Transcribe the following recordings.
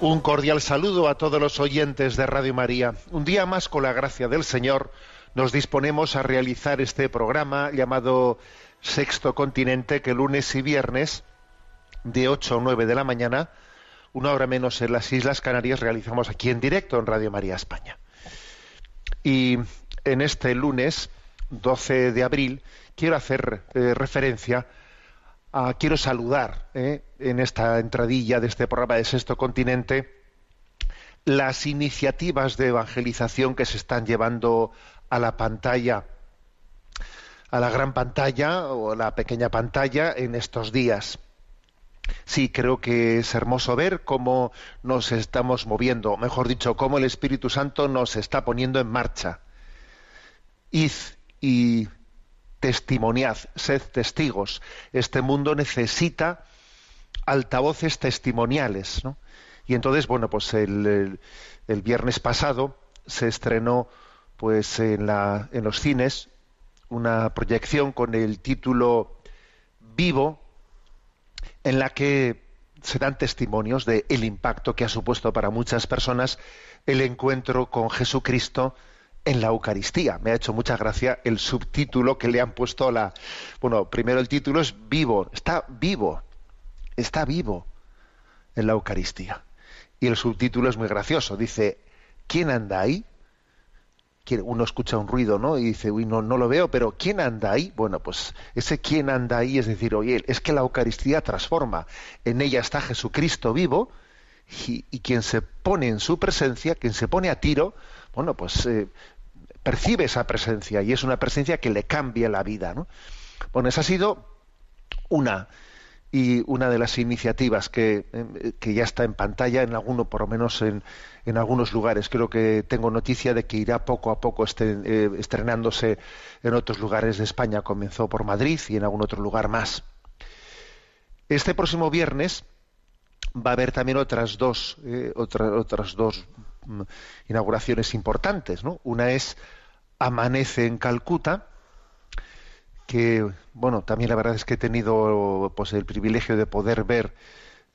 Un cordial saludo a todos los oyentes de Radio María. Un día más, con la gracia del Señor, nos disponemos a realizar este programa llamado Sexto Continente, que lunes y viernes, de 8 a 9 de la mañana, una hora menos en las Islas Canarias, realizamos aquí en directo en Radio María España. Y en este lunes, 12 de abril, quiero hacer eh, referencia a, quiero saludar eh, en esta entradilla de este programa de Sexto Continente las iniciativas de evangelización que se están llevando a la pantalla, a la gran pantalla o a la pequeña pantalla en estos días. Sí, creo que es hermoso ver cómo nos estamos moviendo, mejor dicho, cómo el Espíritu Santo nos está poniendo en marcha. Y testimoniad, sed testigos. Este mundo necesita altavoces testimoniales, ¿no? Y entonces, bueno, pues el, el- el viernes pasado se estrenó, pues en, la, en los cines, una proyección con el título Vivo, en la que se dan testimonios de el impacto que ha supuesto para muchas personas el encuentro con Jesucristo en la Eucaristía. Me ha hecho mucha gracia el subtítulo que le han puesto a la. Bueno, primero el título es vivo, está vivo, está vivo en la Eucaristía. Y el subtítulo es muy gracioso. Dice, ¿quién anda ahí? ¿Quién- Uno escucha un ruido, ¿no? Y dice, uy, no, no lo veo, pero ¿quién anda ahí? Bueno, pues ese quién anda ahí es decir, oye, es que la Eucaristía transforma. En ella está Jesucristo vivo y, quien se pone en su presencia, quien se pone a tiro, bueno, pues eh, percibe esa presencia y es una presencia que le cambia la vida, ¿no? Bueno, esa ha sido una y una de las iniciativas que, eh, que ya está en pantalla en alguno, por lo menos en, en algunos lugares. Creo que tengo noticia de que irá poco a poco este- eh, estrenándose en otros lugares de España. Comenzó por Madrid y en algún otro lugar más. Este próximo viernes va a haber también otras dos, eh, otra- otras dos mm, inauguraciones importantes. ¿no? Una es Amanece en Calcuta, que bueno también la verdad es que he tenido pues el privilegio de poder ver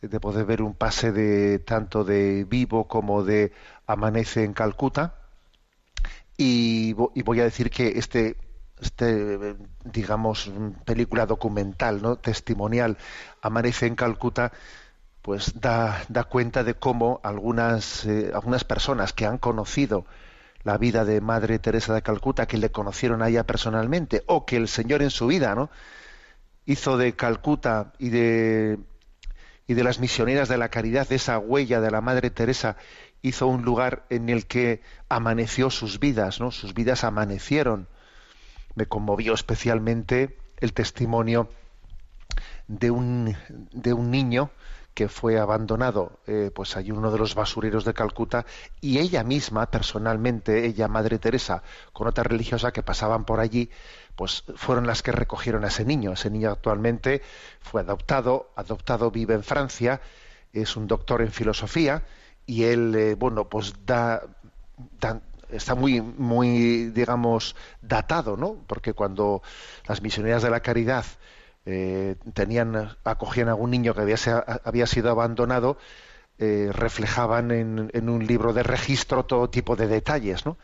de poder ver un pase de tanto de vivo como de amanece en Calcuta y, y voy a decir que este este digamos película documental no testimonial amanece en Calcuta pues da, cuenta de cómo algunas eh, algunas personas que han conocido la vida de Madre Teresa de Calcuta, que le conocieron a ella personalmente, o que el Señor en su vida, ¿no? hizo de Calcuta y de y de las misioneras de la caridad, de esa huella de la Madre Teresa, hizo un lugar en el que amaneció sus vidas, ¿no? Sus vidas amanecieron. Me conmovió especialmente el testimonio de un, de un niño que fue abandonado eh, pues hay uno de los basureros de Calcuta y ella misma personalmente ella madre Teresa con otra religiosa que pasaban por allí pues fueron las que recogieron a ese niño ese niño actualmente fue adoptado adoptado vive en Francia es un doctor en filosofía y él eh, bueno pues da, da está muy, muy, digamos, datado, ¿no? Porque cuando las misioneras de la caridad eh, tenían, acogían a algún niño que había, sido abandonado, eh, reflejaban en, un libro de registro todo tipo de detalles, ¿no?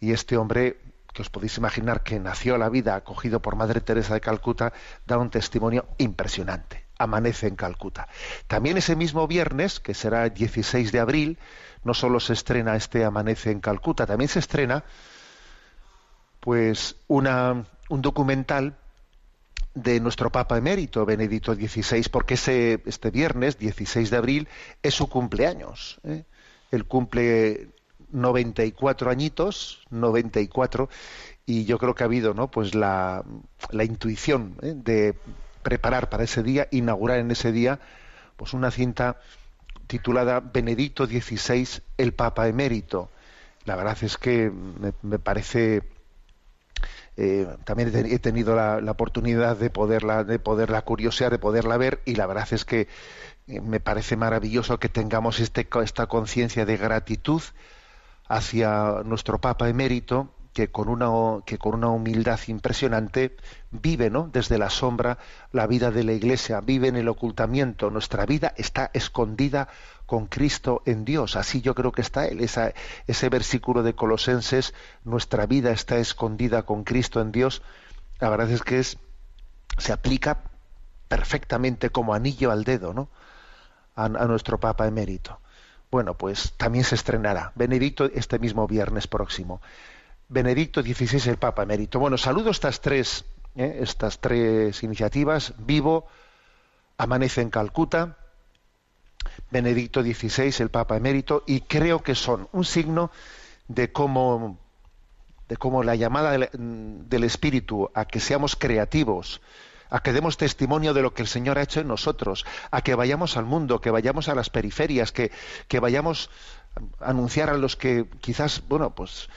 Y este hombre, que os podéis imaginar que nació a la vida acogido por Madre Teresa de Calcuta, da un testimonio impresionante. Amanece en Calcuta. También ese mismo viernes, que será el 16 de abril, no solo se estrena este Amanece en Calcuta, también se estrena pues una, un documental de nuestro Papa emérito, Benedicto XVI, porque ese, este viernes, 16 de abril, es su cumpleaños. ¿eh? Él cumple 94 añitos, 94, y yo creo que ha habido ¿no? pues la, la intuición ¿eh? de preparar para ese día, inaugurar en ese día, pues una cinta titulada Benedicto XVI, el Papa emérito. La verdad es que me, parece eh, también he tenido la, oportunidad de poderla, de poderla curiosear, de poderla ver, y la verdad es que eh, me parece maravilloso que tengamos este, esta conciencia de gratitud hacia nuestro Papa emérito, que con una que con una humildad impresionante vive no desde la sombra la vida de la iglesia vive en el ocultamiento. Nuestra vida está escondida con Cristo en Dios. Así yo creo que está él. Ese versículo de Colosenses nuestra vida está escondida con Cristo en Dios la verdad es que es se aplica perfectamente como anillo al dedo no a nuestro Papa emérito. Bueno pues también se estrenará. Benedicto este mismo viernes próximo Benedicto XVI, el Papa Emérito. Bueno, saludo estas tres, eh, estas tres iniciativas. Vivo, Amanece en Calcuta, Benedicto XVI, el Papa Emérito, y creo que son un signo de cómo, de cómo la llamada del, del Espíritu a que seamos creativos, a que demos testimonio de lo que el Señor ha hecho en nosotros, a que vayamos al mundo, que vayamos a las periferias, que, que vayamos anunciar a los que quizás, bueno, pues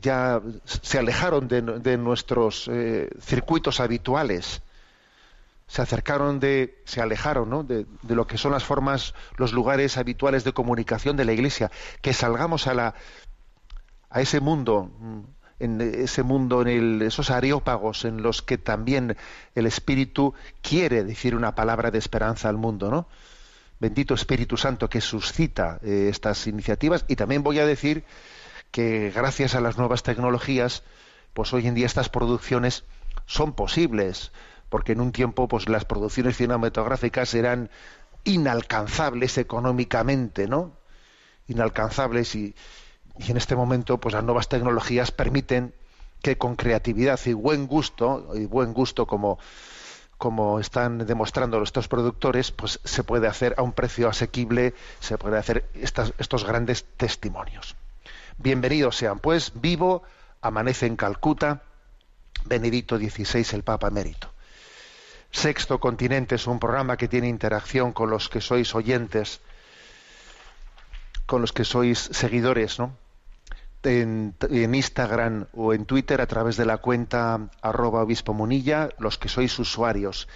ya se alejaron de, nuestros eh, circuitos habituales, se acercaron de, se alejaron ¿no? de, lo que son las formas, los lugares habituales de comunicación de la Iglesia, que salgamos a la a ese mundo, en ese mundo, en el, esos areópagos en los que también el Espíritu quiere decir una palabra de esperanza al mundo, ¿no? Bendito Espíritu Santo que suscita eh, estas iniciativas y también voy a decir que gracias a las nuevas tecnologías, pues hoy en día estas producciones son posibles, porque en un tiempo pues las producciones cinematográficas eran inalcanzables económicamente, ¿no? Inalcanzables y, y en este momento pues las nuevas tecnologías permiten que con creatividad y buen gusto y buen gusto como como están demostrando estos productores, pues se puede hacer a un precio asequible, se puede hacer estos grandes testimonios. Bienvenidos sean, pues, vivo, amanece en Calcuta, Benedicto XVI, el Papa Emérito. Sexto Continente es un programa que tiene interacción con los que sois oyentes, con los que sois seguidores, ¿no? En, en, Instagram o en Twitter a través de la cuenta arroba obispo munilla, los que sois usuarios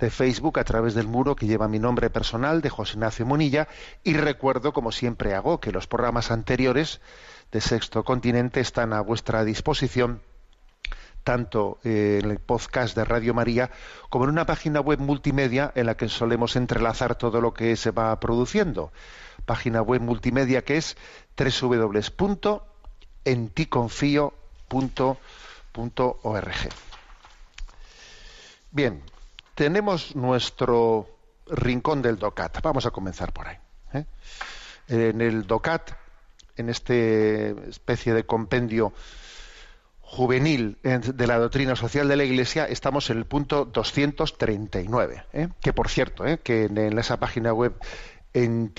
de Facebook a través del muro que lleva mi nombre personal de José Ignacio Munilla y recuerdo, como siempre hago, que los programas anteriores de Sexto Continente están a vuestra disposición tanto eh, en el podcast de Radio María como en una página web multimedia en la que solemos entrelazar todo lo que se va produciendo. Página web multimedia que es www.enticonfio.org. Bien, tenemos nuestro rincón del DOCAT. Vamos a comenzar por ahí. ¿eh? En el DOCAT en este especie de compendio juvenil de la doctrina social de la Iglesia, estamos en el punto 239. ¿eh? Que por cierto, ¿eh? que en, esa página web en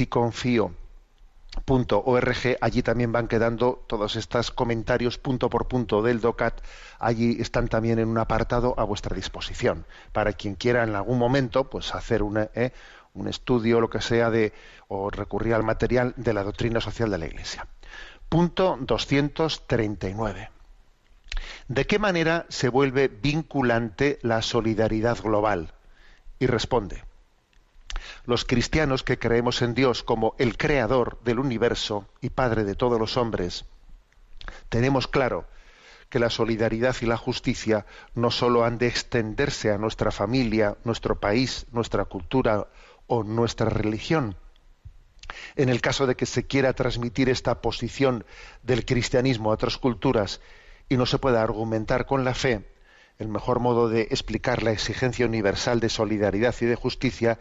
ticonfío.org, allí también van quedando todos estos comentarios punto por punto del DOCAT, allí están también en un apartado a vuestra disposición, para quien quiera en algún momento pues hacer una, ¿eh? un estudio, lo que sea, de, o recurrir al material de la doctrina social de la Iglesia. Punto 239. ¿De qué manera se vuelve vinculante la solidaridad global? Y responde, los cristianos que creemos en Dios como el creador del universo y padre de todos los hombres, tenemos claro que la solidaridad y la justicia no sólo han de extenderse a nuestra familia, nuestro país, nuestra cultura o nuestra religión. En el caso de que se quiera transmitir esta posición del cristianismo a otras culturas y no se pueda argumentar con la fe, el mejor modo de explicar la exigencia universal de solidaridad y de justicia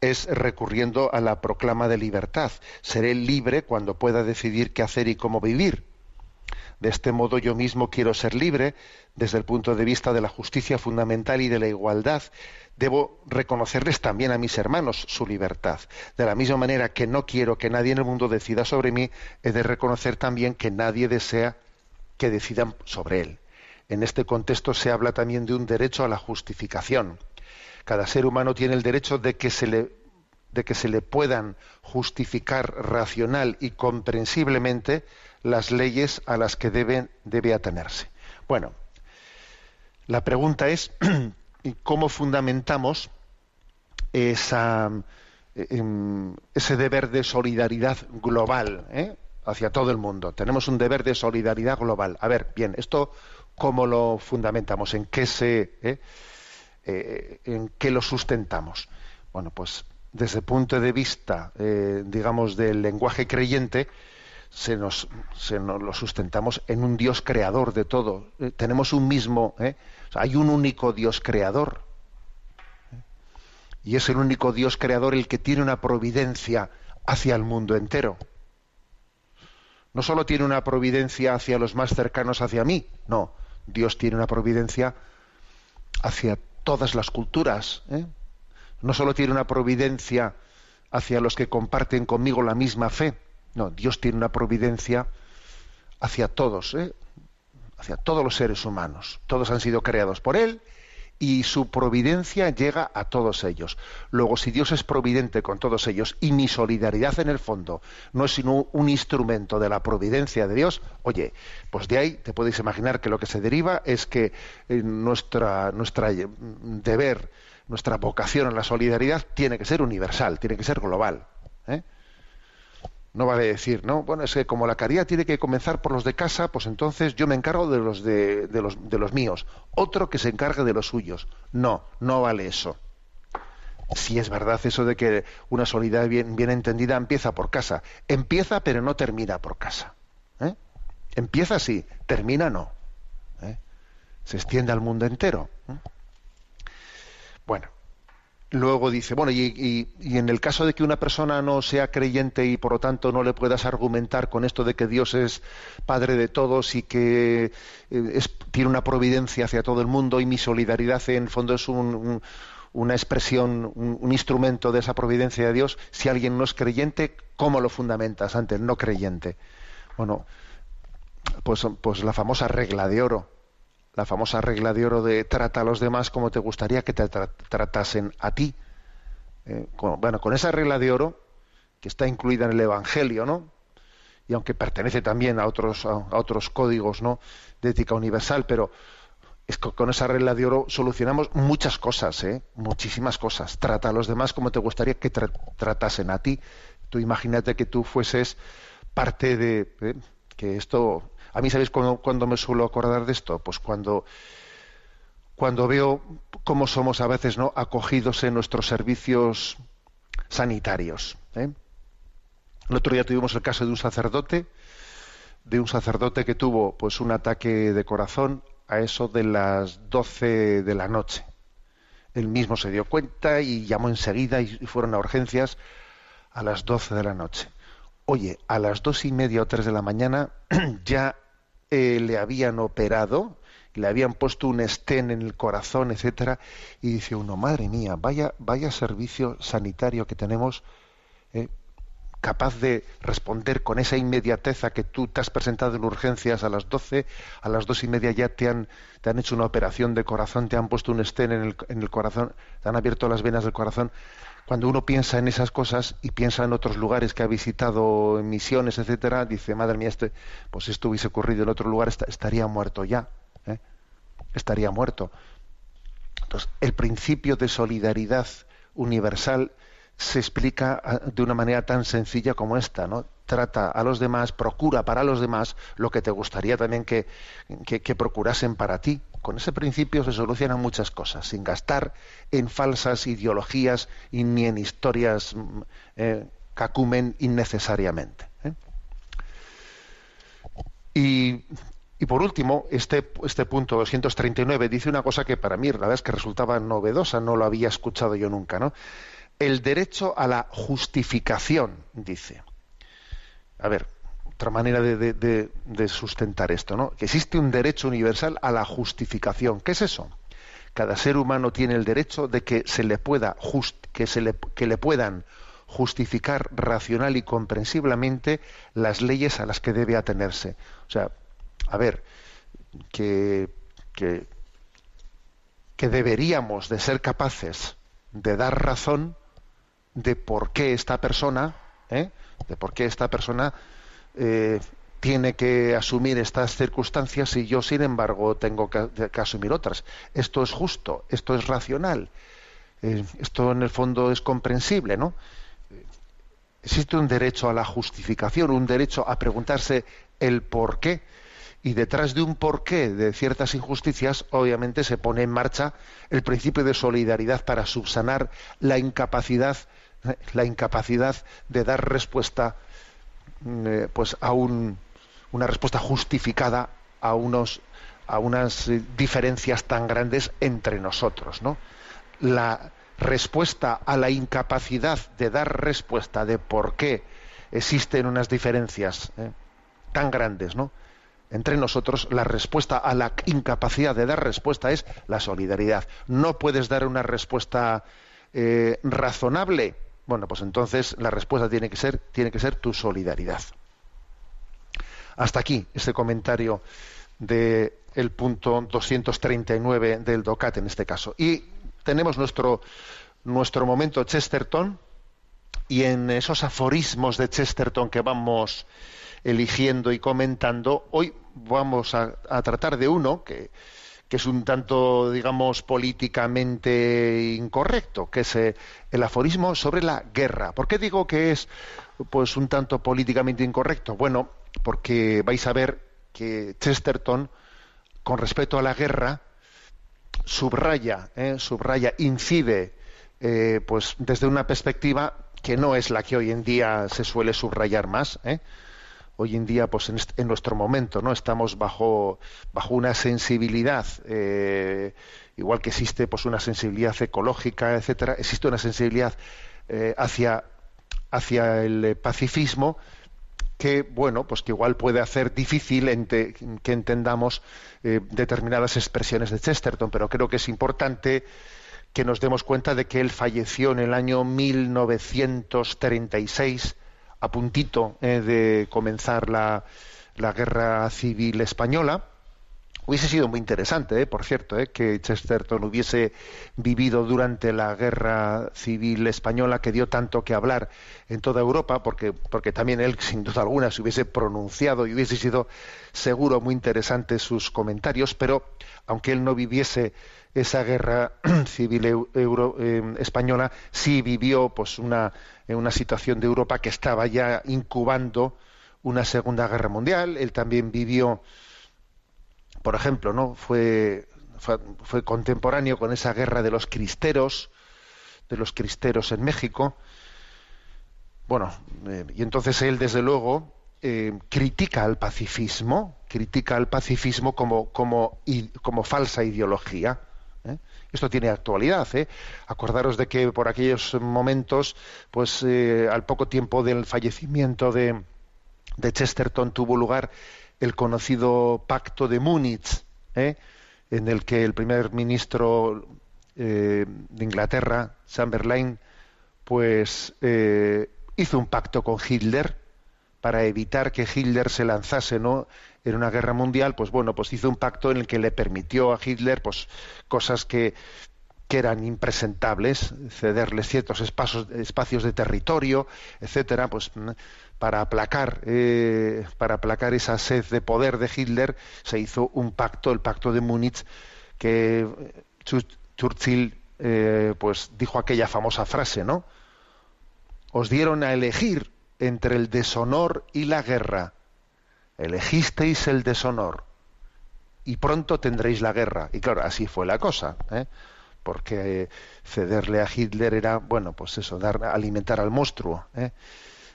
es recurriendo a la proclama de libertad. Seré libre cuando pueda decidir qué hacer y cómo vivir. De este modo yo mismo quiero ser libre desde el punto de vista de la justicia fundamental y de la igualdad. Debo reconocerles también a mis hermanos su libertad. De la misma manera que no quiero que nadie en el mundo decida sobre mí, he de reconocer también que nadie desea que decidan sobre él. En este contexto se habla también de un derecho a la justificación. Cada ser humano tiene el derecho de que se le, puedan justificar racional y comprensiblemente las leyes a las que debe, atenerse. Bueno, la pregunta es cómo fundamentamos em, ese deber de solidaridad global ¿eh? hacia todo el mundo. Tenemos un deber de solidaridad global. A ver, bien, esto cómo lo fundamentamos, en qué se, ¿eh? Eh, en qué lo sustentamos. Bueno, pues desde el punto de vista, digamos, del lenguaje creyente, se nos, se nos lo sustentamos en un Dios creador de todo. Eh, tenemos un mismo, ¿eh? hay un único Dios creador. Y es el único Dios creador el que tiene una providencia hacia el mundo entero. No solo tiene una providencia hacia los más cercanos hacia mí, no, Dios tiene una providencia hacia todas las culturas. ¿eh? No solo tiene una providencia hacia los que comparten conmigo la misma fe, no, Dios tiene una providencia hacia todos, ¿eh? hacia todos los seres humanos. Todos han sido creados por Él y su providencia llega a todos ellos. Luego, si Dios es providente con todos ellos y mi solidaridad en el fondo no es sino un instrumento de la providencia de Dios, oye, pues de ahí te puedes imaginar que lo que se deriva es que eh, nuestra, nuestra eh, deber, nuestra vocación en la solidaridad tiene que ser universal, tiene que ser global. ¿eh? No vale decir, no, bueno, es que como la caridad tiene que comenzar por los de casa, pues entonces yo me encargo de los de, los, de los míos, otro que se encargue de los suyos. No, no vale eso. Si es verdad eso de que una solidaridad bien, entendida empieza por casa. Empieza pero no termina por casa. ¿eh? Empieza sí, termina no. ¿eh? Se extiende al mundo entero. ¿eh? Luego dice, bueno, y, en el caso de que una persona no sea creyente y por lo tanto no le puedas argumentar con esto de que Dios es Padre de todos y que eh, tiene una providencia hacia todo el mundo y mi solidaridad en el fondo es una expresión, un, instrumento de esa providencia de Dios, si alguien no es creyente, ¿cómo lo fundamentas ante el no creyente? Bueno, pues, pues la famosa regla de oro la famosa regla de oro de trata a los demás como te gustaría que te tratasen a ti. Eh, bueno, con esa regla de oro, que está incluida en el Evangelio, ¿no? Y aunque pertenece también a otros, a, otros códigos, ¿no? De ética universal, pero es que con esa regla de oro solucionamos muchas cosas, ¿eh? Muchísimas cosas. Trata a los demás como te gustaría que tratasen a ti. Tú imagínate que tú fueses parte de... ¿eh? Que esto a mí, ¿sabéis cuándo, me suelo acordar de esto? Pues cuando, cuando veo cómo somos a veces no acogidos en nuestros servicios sanitarios. ¿eh? El otro día tuvimos el caso de un sacerdote, de un sacerdote que tuvo pues un ataque de corazón a eso de las 12 de la noche. Él mismo se dio cuenta y llamó enseguida y fueron a urgencias a las 12 de la noche. Oye, a las dos y media o tres de la mañana ya eh, le habían operado, le habían puesto un estén en el corazón, etcétera, y dice uno, madre mía, vaya, vaya servicio sanitario que tenemos, eh, capaz de responder con esa inmediatez a que tú te has presentado en urgencias a las 12, a las dos y media ya te han, te han hecho una operación de corazón, te han puesto un estén en el, en el corazón, te han abierto las venas del corazón. Cuando uno piensa en esas cosas y piensa en otros lugares que ha visitado, en misiones, etcétera, dice, madre mía, este, pues esto hubiese ocurrido en otro lugar, estaría muerto ya. ¿eh? Estaría muerto. Entonces, el principio de solidaridad universal se explica ah, de una manera tan sencilla como esta, ¿no? Trata a los demás, procura para los demás lo que te gustaría también que, que, procurasen para ti. Con ese principio se solucionan muchas cosas, sin gastar en falsas ideologías y ni en historias mm, eh, que acumen innecesariamente. ¿eh? Y, y, por último, este, este punto 239 dice una cosa que para mí la verdad es que resultaba novedosa, no lo había escuchado yo nunca, ¿no? el derecho a la justificación, dice. A ver, otra manera de, sustentar esto, ¿no? Que existe un derecho universal a la justificación. ¿Qué es eso? Cada ser humano tiene el derecho de que se le pueda que se le, que le puedan justificar racional y comprensiblemente las leyes a las que debe atenerse. O sea, a ver, que, que, que deberíamos de ser capaces de dar razón de por qué esta persona, ¿eh? de por qué esta persona eh, tiene que asumir estas circunstancias y yo, sin embargo, tengo que, asumir otras. Esto es justo, esto es racional, eh, esto en el fondo es comprensible, ¿no? Existe un derecho a la justificación, un derecho a preguntarse el por qué. Y detrás de un porqué de ciertas injusticias, obviamente se pone en marcha el principio de solidaridad para subsanar la incapacidad la incapacidad de dar respuesta eh, pues a un, una respuesta justificada a unos a unas eh, diferencias tan grandes entre nosotros ¿no? la respuesta a la incapacidad de dar respuesta de por qué existen unas diferencias eh, tan grandes ¿no? entre nosotros la respuesta a la incapacidad de dar respuesta es la solidaridad no puedes dar una respuesta razonable bueno, pues entonces la respuesta tiene que ser, tiene que ser tu solidaridad. Hasta aquí este comentario del el punto 239 del DOCAT en este caso. Y tenemos nuestro, nuestro momento Chesterton y en esos aforismos de Chesterton que vamos eligiendo y comentando, hoy vamos a tratar de uno que, que es un tanto, digamos, políticamente incorrecto, que es eh, el aforismo sobre la guerra. ¿Por qué digo que es pues un tanto políticamente incorrecto? Bueno, porque vais a ver que Chesterton, con respecto a la guerra, subraya, eh, subraya, incide, eh, pues desde una perspectiva que no es la que hoy en día se suele subrayar más. ¿eh? Hoy en día, pues en, nuestro momento, ¿no? Estamos bajo, bajo una sensibilidad, eh, igual que existe pues una sensibilidad ecológica, etcétera, existe una sensibilidad eh, hacia, hacia el pacifismo que bueno pues que igual puede hacer difícil que entendamos eh, determinadas expresiones de Chesterton pero creo que es importante que nos demos cuenta de que él falleció en el año 1936 a puntito eh, de comenzar la, la, guerra civil española. Hubiese sido muy interesante, eh, por cierto, eh, que Chesterton hubiese vivido durante la guerra civil española que dio tanto que hablar en toda Europa, porque, porque también él, sin duda alguna, se hubiese pronunciado y hubiese sido seguro muy interesante sus comentarios, pero aunque él no viviese esa guerra civil euro, española, sí vivió pues una en una situación de Europa que estaba ya incubando una Segunda Guerra Mundial. Él también vivió, por ejemplo, ¿no? fue, fue, contemporáneo con esa guerra de los cristeros, de los cristeros en México. Bueno, eh, y entonces él, desde luego, eh, critica al pacifismo, critica al pacifismo como, como, como falsa ideología. ¿Eh? Esto tiene actualidad. ¿eh? Acordaros de que por aquellos momentos, pues eh, al poco tiempo del fallecimiento de, Chesterton tuvo lugar el conocido Pacto de Múnich, en el que el primer ministro de Inglaterra, Chamberlain, pues hizo un pacto con Hitler para evitar que Hitler se lanzase ¿no? en una guerra mundial, pues bueno, pues hizo un pacto en el que le permitió a Hitler pues cosas que, que eran impresentables, cederles ciertos espacios, espacios de territorio, etcétera, pues para aplacar eh, para aplacar esa sed de poder de Hitler se hizo un pacto, el pacto de Múnich, que Churchill eh, pues dijo aquella famosa frase, ¿no? Os dieron a elegir entre el deshonor y la guerra. Elegisteis el deshonor y pronto tendréis la guerra. Y claro, así fue la cosa, ¿eh? porque cederle a Hitler era, bueno, pues eso, dar, alimentar al monstruo. ¿eh?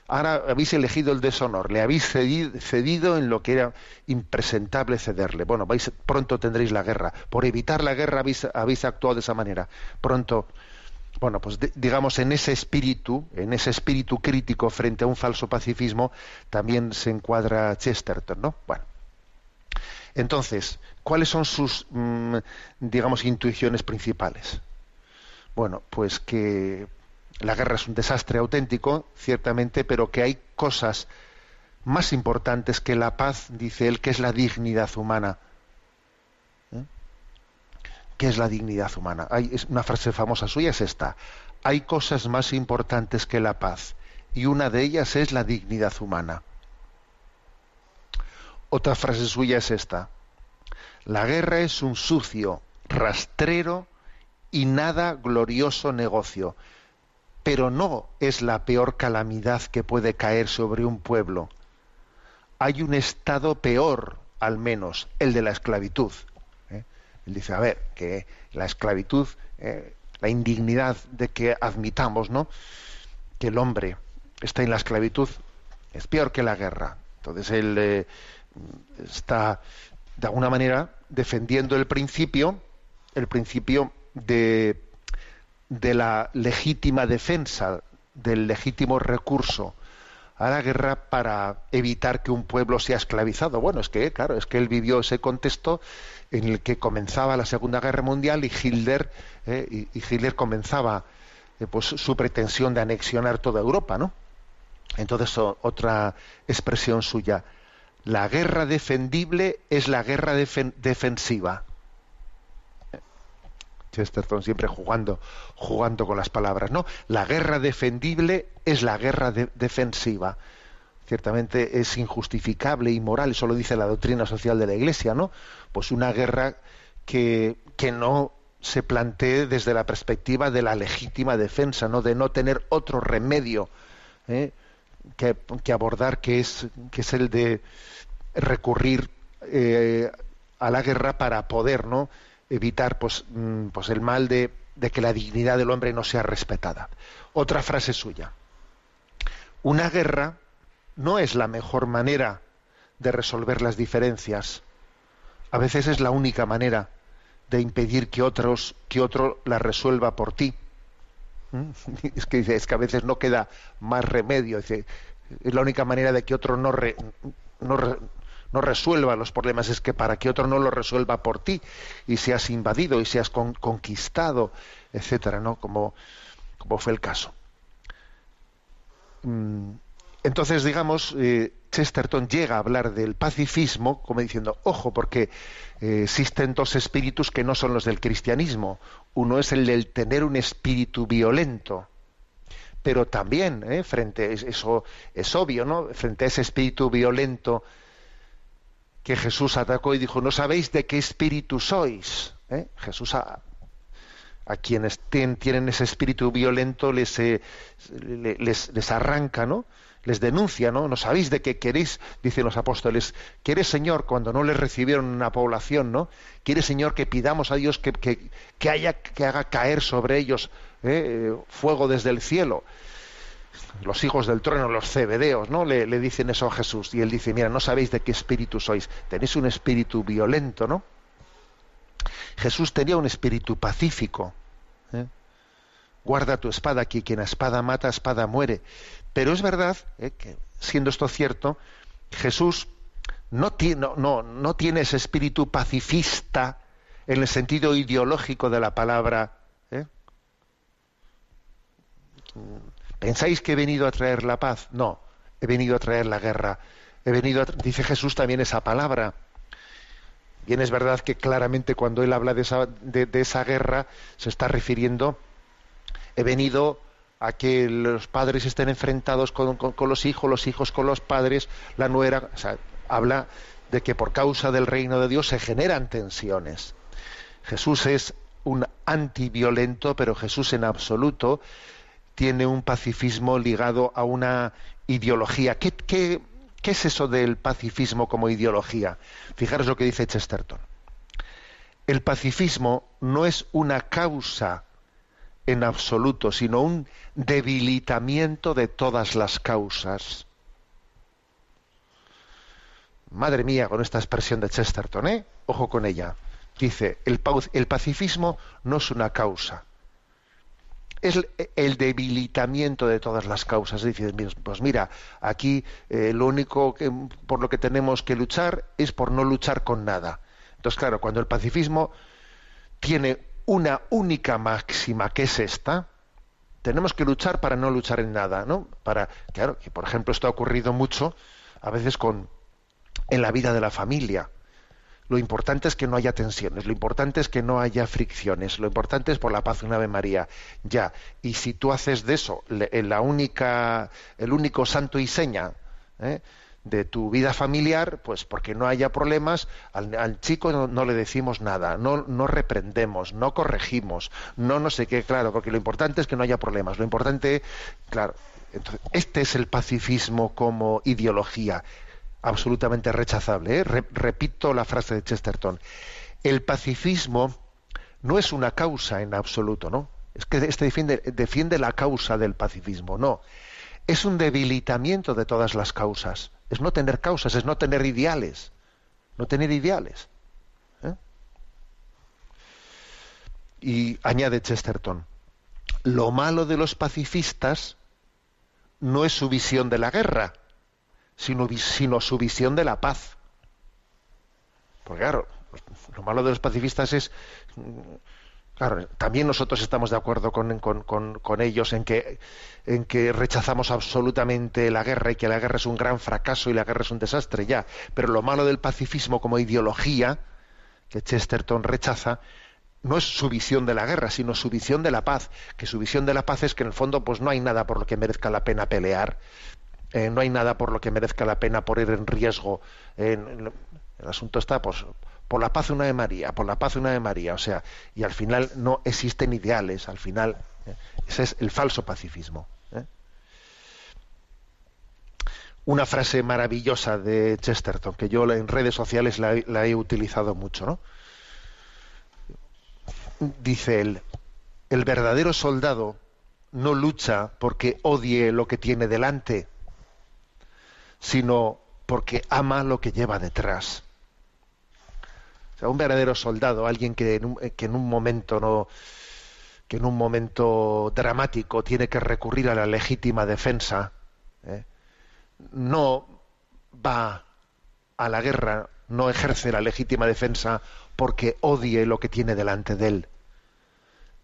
Ahora habéis elegido el deshonor, le habéis cedido, en lo que era impresentable cederle. Bueno, vais, pronto tendréis la guerra. Por evitar la guerra habéis actuado de esa manera. Pronto bueno, pues digamos en ese espíritu, en ese espíritu crítico frente a un falso pacifismo, también se encuadra Chesterton, ¿no? Bueno. Entonces, ¿cuáles son sus, mm, digamos, intuiciones principales? Bueno, pues que la guerra es un desastre auténtico, ciertamente, pero que hay cosas más importantes que la paz, dice él, que es la dignidad humana. ¿Qué es la dignidad humana? Hay, una frase famosa suya es esta. Hay cosas más importantes que la paz y una de ellas es la dignidad humana. Otra frase suya es esta. La guerra es un sucio, rastrero y nada glorioso negocio, pero no es la peor calamidad que puede caer sobre un pueblo. Hay un estado peor, al menos, el de la esclavitud. Él dice, a ver, que la esclavitud, eh, la indignidad de que admitamos, ¿no? Que el hombre está en la esclavitud es peor que la guerra. Entonces él eh, está, de alguna manera, defendiendo el principio, el principio de, de la legítima defensa, del legítimo recurso a la guerra para evitar que un pueblo sea esclavizado. Bueno, es que, claro, es que él vivió ese contexto en el que comenzaba la Segunda Guerra Mundial y Hitler, eh, Hitler comenzaba eh, pues, su pretensión de anexionar toda Europa, ¿no? Entonces, otra expresión suya, la guerra defendible es la guerra defensiva. Chesterton siempre jugando, jugando con las palabras, ¿no? La guerra defendible es la guerra defensiva ciertamente es injustificable y moral, eso lo dice la doctrina social de la Iglesia, ¿no? Pues una guerra que, que no se plantee desde la perspectiva de la legítima defensa, ¿no? De no tener otro remedio ¿eh? que, abordar, que es, que es el de recurrir eh, a la guerra para poder, ¿no? Evitar pues, mm, pues el mal de, de que la dignidad del hombre no sea respetada. Otra frase suya. Una guerra no es la mejor manera de resolver las diferencias. A veces es la única manera de impedir que otros que otro la resuelva por ti. ¿Mm? Es que es que a veces no queda más remedio. Es la única manera de que otro no, no, resuelva los problemas es que para que otro no lo resuelva por ti y seas invadido y seas conquistado, etcétera, ¿no? Como, como fue el caso. Mm, entonces, digamos, eh, Chesterton llega a hablar del pacifismo como diciendo, ojo, porque eh, existen dos espíritus que no son los del cristianismo. Uno es el del tener un espíritu violento, pero también, eh, frente, eso es obvio, ¿no? Frente a ese espíritu violento que Jesús atacó y dijo, no sabéis de qué espíritu sois. Jesús a, a quienes tienen ese espíritu violento les, les, les arranca, ¿no? les denuncia, ¿no? No sabéis de qué queréis, dicen los apóstoles. Quiere Señor, cuando no les recibieron una población, ¿no? Quiere Señor que pidamos a Dios que, que, haya, que haga caer sobre ellos ¿eh? fuego desde el cielo. Los hijos del trono, los cebedeos, ¿no? Le, le, dicen eso a Jesús. Y él dice, mira, no sabéis de qué espíritu sois. Tenéis un espíritu violento, ¿no? Jesús tenía un espíritu pacífico. ¿eh? Guarda tu espada, que quien a espada mata, a espada muere. Pero es verdad eh, que, siendo esto cierto, Jesús no tiene, no, no tiene ese espíritu pacifista en el sentido ideológico de la palabra. ¿eh? ¿Pensáis que he venido a traer la paz? No, he venido a traer la guerra. He venido a dice Jesús también esa palabra. Bien, es verdad que claramente cuando él habla de esa, de- de esa guerra se está refiriendo, he venido a que los padres estén enfrentados con, con- con los hijos, los hijos con los padres, la nuera, o sea, habla de que por causa del reino de Dios se generan tensiones. Jesús es un antiviolento, pero Jesús en absoluto tiene un pacifismo ligado a una ideología. ¿Qué, es eso del pacifismo como ideología? Fijaros lo que dice Chesterton. El pacifismo no es una causa en absoluto, sino un debilitamiento de todas las causas. Madre mía, con esta expresión de Chesterton, ¿eh? Ojo con ella. Dice, el pacifismo no es una causa, es el- debilitamiento de todas las causas. Dice, pues mira, aquí eh, lo único que, por lo que tenemos que luchar es por no luchar con nada. Entonces, claro, cuando el pacifismo tiene una única máxima, que es esta, tenemos que luchar para no luchar en nada, ¿no? Para, claro, que por ejemplo esto ha ocurrido mucho a veces con en la vida de la familia. Lo importante es que no haya tensiones, lo importante es que no haya fricciones, lo importante es por la paz de una Ave María. Ya, y si tú haces de eso le- la única, el único santo y seña ¿eh? de tu vida familiar, pues porque no haya problemas, al, chico no, le decimos nada, no, no reprendemos, no corregimos, no no sé qué, claro, porque lo importante es que no haya problemas, lo importante, claro, entonces, este es el pacifismo como ideología absolutamente rechazable. ¿eh? Re- repito la frase de Chesterton. El pacifismo no es una causa en absoluto, ¿no? Es que este defiende, defiende la causa del pacifismo, no. Es un debilitamiento de todas las causas. Es no tener causas, es no tener ideales. No tener ideales. ¿eh? Y añade Chesterton, lo malo de los pacifistas no es su visión de la guerra, sino, su visión de la paz. Porque claro, lo malo de los pacifistas es, mm, claro, también nosotros estamos de acuerdo con- con ellos en que, en que rechazamos absolutamente la guerra y que la guerra es un gran fracaso y la guerra es un desastre, ya. Pero lo malo del pacifismo como ideología, que Chesterton rechaza, no es su visión de la guerra, sino su visión de la paz. Que su visión de la paz es que en el fondo pues no hay nada por lo que merezca la pena pelear, eh, no hay nada por lo que merezca la pena poner en riesgo. el asunto está pues, por la paz una de María, por la paz una de María, o sea, y al final no existen ideales, al final eh, ese es el falso pacifismo. ¿eh? Una frase maravillosa de Chesterton que yo en redes sociales la, he- la he utilizado mucho, ¿no? Dice él, el verdadero soldado no lucha porque odie lo que tiene delante, sino porque ama lo que lleva detrás. O sea, un verdadero soldado, alguien que en un, que en un momento no que en un momento dramático tiene que recurrir a la legítima defensa, ¿eh? no va a la guerra, no ejerce la legítima defensa porque odie lo que tiene delante de él,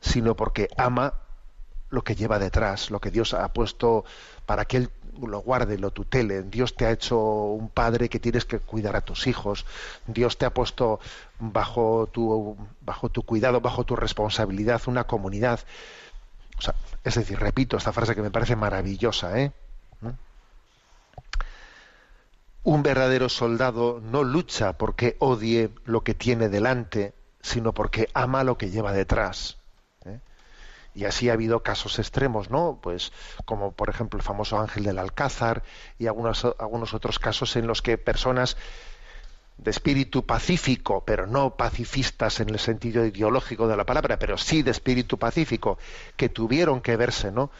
sino porque ama lo que lleva detrás, lo que Dios ha puesto para que Él lo guarde, lo tutele. Dios te ha hecho un padre que tienes que cuidar a tus hijos. Dios te ha puesto bajo tu, bajo tu cuidado, bajo tu responsabilidad, una comunidad. O sea, es decir, repito esta frase que me parece maravillosa, ¿eh? Un verdadero soldado no lucha porque odie lo que tiene delante, sino porque ama lo que lleva detrás. Y así ha habido casos extremos, ¿no? Pues como por ejemplo el famoso Ángel del Alcázar y algunos, algunos otros casos en los que personas de espíritu pacífico, pero no pacifistas en el sentido ideológico de la palabra, pero sí de espíritu pacífico, que tuvieron que verse, ¿no?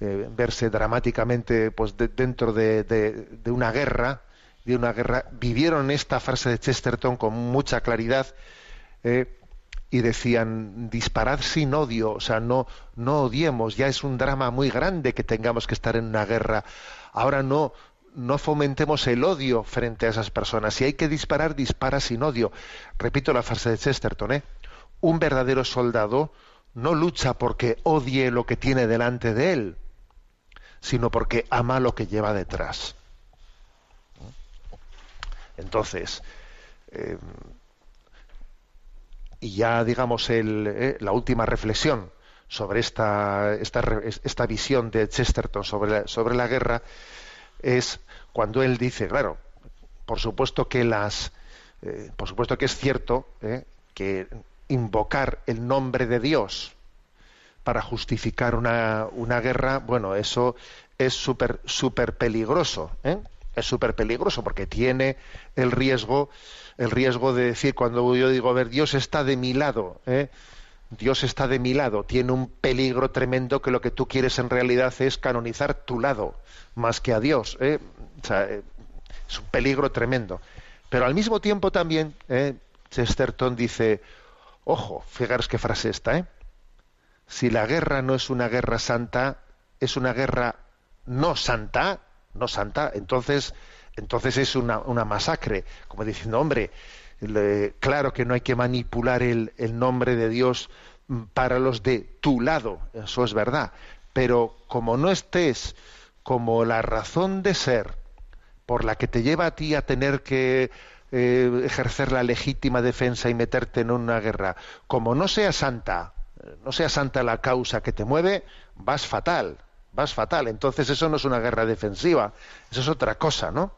Eh, verse dramáticamente pues de- dentro de, de- de una guerra, de una guerra, vivieron esta frase de Chesterton con mucha claridad eh, y decían disparad sin odio, o sea, no, no odiemos, ya es un drama muy grande que tengamos que estar en una guerra. Ahora no, no fomentemos el odio frente a esas personas. Si hay que disparar, dispara sin odio. Repito la frase de Chesterton, ¿eh? Un verdadero soldado no lucha porque odie lo que tiene delante de él, sino porque ama lo que lleva detrás. Entonces, eh, y ya digamos el, eh, la última reflexión sobre esta, esta, esta visión de Chesterton sobre la, sobre la guerra es cuando él dice, claro, por supuesto que las, eh, por supuesto que es cierto que invocar el nombre de Dios para justificar una, una guerra, bueno, eso es súper súper peligroso, ¿eh? Es súper peligroso porque tiene el riesgo el riesgo de decir cuando yo digo a ver Dios está de mi lado ¿eh? Dios está de mi lado tiene un peligro tremendo que lo que tú quieres en realidad es canonizar tu lado más que a Dios ¿eh? eh, es un peligro tremendo pero al mismo tiempo también ¿eh? Chesterton dice ojo fijaros qué frase esta ¿eh? si la guerra no es una guerra santa es una guerra no santa no santa, entonces, entonces es una, una masacre, como diciendo, hombre, claro que no hay que manipular el, el nombre de Dios para los de tu lado, eso es verdad, pero como no estés como la razón de ser por la que te lleva a ti a tener que eh, ejercer la legítima defensa y meterte en una guerra, como no sea santa, no sea santa la causa que te mueve, vas fatal, vas fatal. Entonces eso no es una guerra defensiva, eso es otra cosa, ¿no?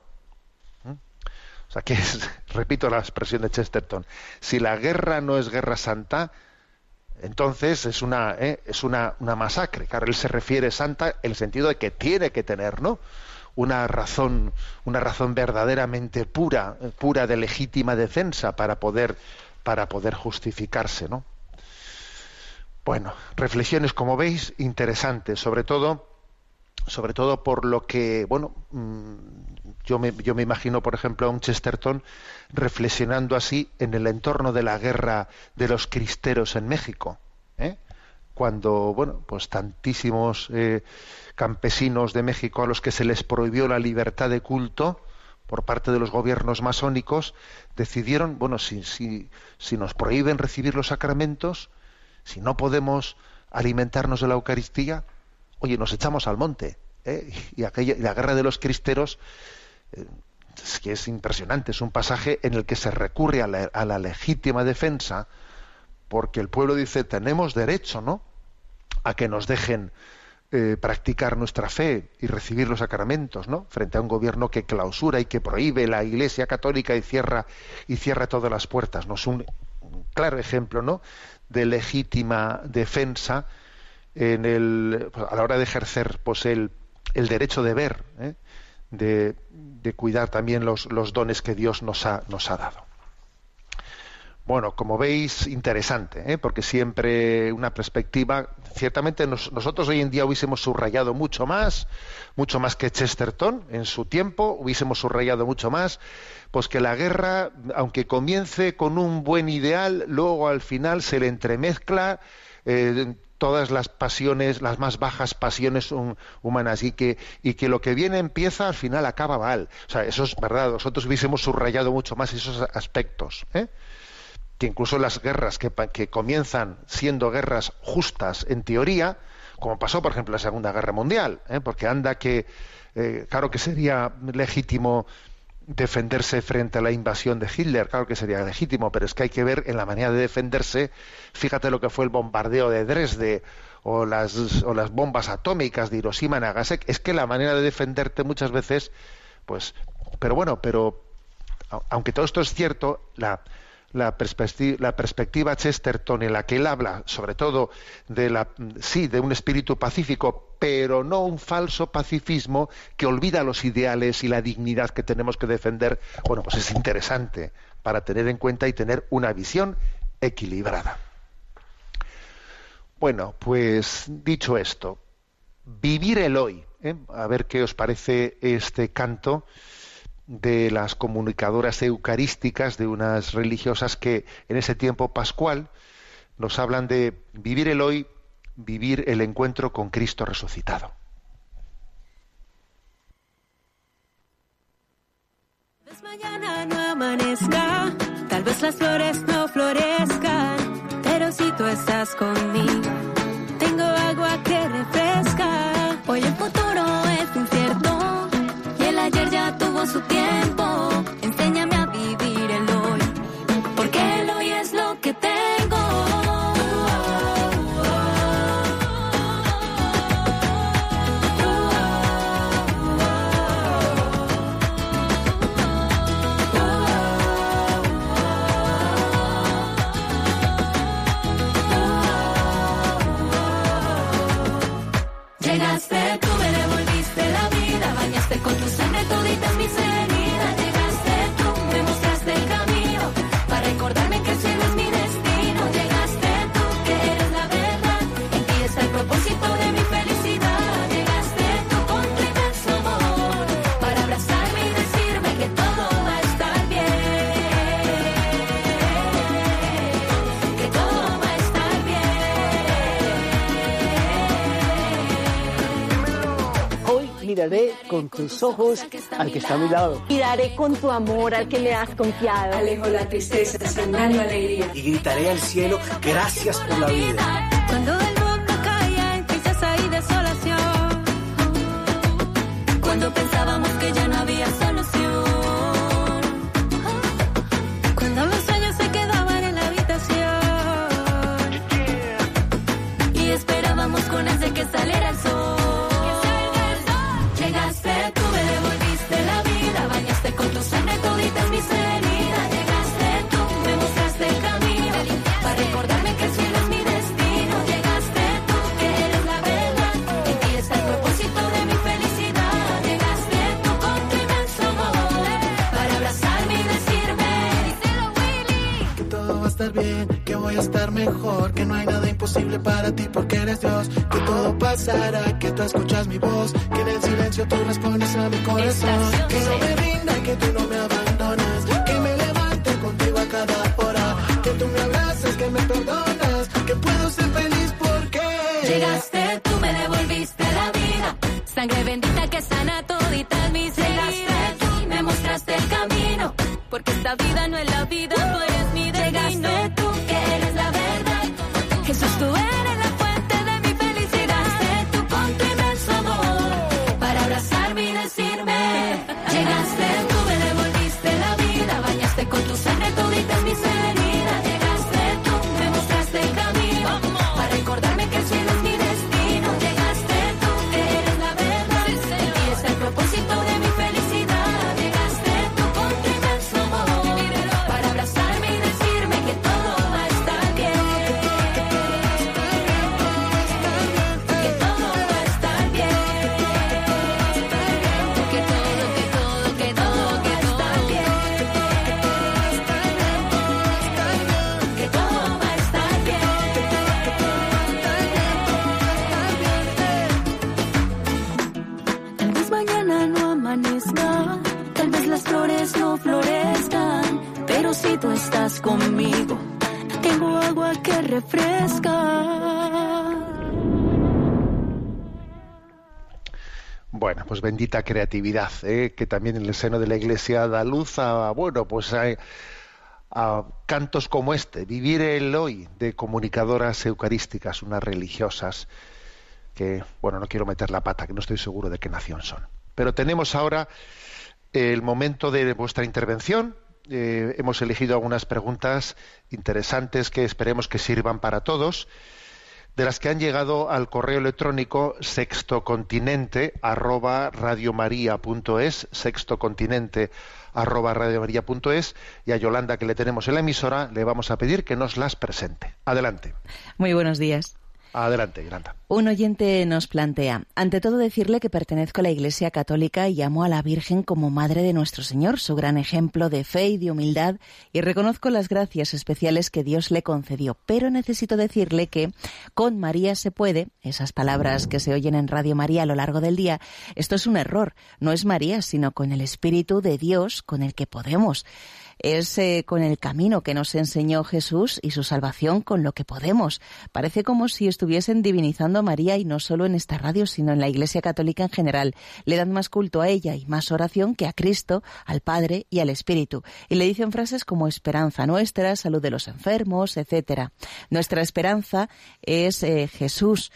¿Mm? O sea que repito la expresión de Chesterton, si la guerra no es guerra santa, entonces es una, ¿eh? es una, una, masacre. Claro, él se refiere santa en el sentido de que tiene que tener, ¿no? Una razón, una razón verdaderamente pura, pura de legítima defensa para poder, para poder justificarse, ¿no? Bueno, reflexiones, como veis, interesantes, sobre todo, sobre todo por lo que, bueno, mm, yo me, yo me imagino, por ejemplo, a un Chesterton reflexionando así en el entorno de la guerra de los cristeros en México, ¿eh? cuando, bueno, pues tantísimos eh, campesinos de México a los que se les prohibió la libertad de culto por parte de los gobiernos masónicos decidieron, bueno, si, si, si nos prohíben recibir los sacramentos, si no podemos alimentarnos de la Eucaristía, oye, nos echamos al monte. ¿eh? Y, aquella, la guerra de los cristeros, eh, es que es impresionante, es un pasaje en el que se recurre a la, legítima defensa, porque el pueblo dice, tenemos derecho, ¿no?, a que nos dejen eh, practicar nuestra fe y recibir los sacramentos, ¿no? Frente a un gobierno que clausura y que prohíbe la Iglesia católica y cierra y cierra todas las puertas. ¿no? Es un claro ejemplo, ¿no? de legítima defensa en el, pues, a la hora de ejercer pues el, el derecho de ver, ¿eh? de, de, cuidar también los, los, dones que Dios nos ha, nos ha dado. Bueno, como veis, interesante, ¿eh? porque siempre una perspectiva, ciertamente nosotros hoy en día hubiésemos subrayado mucho más, mucho más que Chesterton en su tiempo, hubiésemos subrayado mucho más, pues que la guerra, aunque comience con un buen ideal, luego al final se le entremezcla eh, todas las pasiones, las más bajas pasiones humanas y que, y que lo que viene empieza, al final acaba mal. O sea, eso es verdad, nosotros hubiésemos subrayado mucho más esos aspectos. ¿eh? que incluso las guerras que, que, comienzan siendo guerras justas en teoría, como pasó por ejemplo la Segunda Guerra Mundial, ¿eh? porque anda que, eh, claro que sería legítimo defenderse frente a la invasión de Hitler, claro que sería legítimo, pero es que hay que ver en la manera de defenderse, fíjate lo que fue el bombardeo de Dresde o las, o las bombas atómicas de Hiroshima y Nagasaki, es que la manera de defenderte muchas veces, pues, pero bueno, pero aunque todo esto es cierto, la, la, perspectiva, Chesterton en la que él habla, sobre todo de la sí, de un espíritu pacífico, pero no un falso pacifismo que olvida los ideales y la dignidad que tenemos que defender, bueno, pues es interesante para tener en cuenta y tener una visión equilibrada. Bueno, pues dicho esto, vivir el hoy, ¿eh? a ver qué os parece este canto de las comunicadoras eucarísticas de unas religiosas que en ese tiempo pascual nos hablan de vivir el hoy, vivir el encuentro con Cristo resucitado. Tal vez mañana no amanezca, tal vez las flores no florezcan, pero si tú estás conmigo, tengo agua que refresca. Su tiempo. Con tus ojos al que está a mi lado. Miraré con tu amor al que le has confiado. Alejo la tristeza, sembrando alegría. y gritaré al cielo gracias por la vida. Cuando el Esta vida no es la bendita creatividad, ¿eh? que también en el seno de la Iglesia da luz a, bueno, pues a cantos como este, vivir el hoy de comunicadoras eucarísticas, unas religiosas, que, bueno, no quiero meter la pata, que no estoy seguro de qué nación son. Pero tenemos ahora el momento de vuestra intervención. Eh, hemos elegido algunas preguntas interesantes que esperemos que sirvan para todos de las que han llegado al correo electrónico sextocontinente arroba radiomaria.es, sextocontinente arroba radiomaria.es y a Yolanda que le tenemos en la emisora le vamos a pedir que nos las presente. Adelante, Muy buenos días. Adelante, Yolanda. Un oyente nos plantea, ante todo decirle que pertenezco a la Iglesia Católica y amo a la Virgen como Madre de nuestro Señor, su gran ejemplo de fe y de humildad, y reconozco las gracias especiales que Dios le concedió. Pero necesito decirle que con María se puede, esas palabras que se oyen en Radio María a lo largo del día, esto es un error. No es María, sino con el Espíritu de Dios con el que podemos es eh, con el camino que nos enseñó Jesús y su salvación con lo que podemos. Parece como si estuviesen divinizando a María y no solo en esta radio, sino en la Iglesia Católica en general. Le dan más culto a ella y más oración que a Cristo, al Padre y al Espíritu. Y le dicen frases como esperanza nuestra, salud de los enfermos, etcétera. Nuestra esperanza es eh, Jesús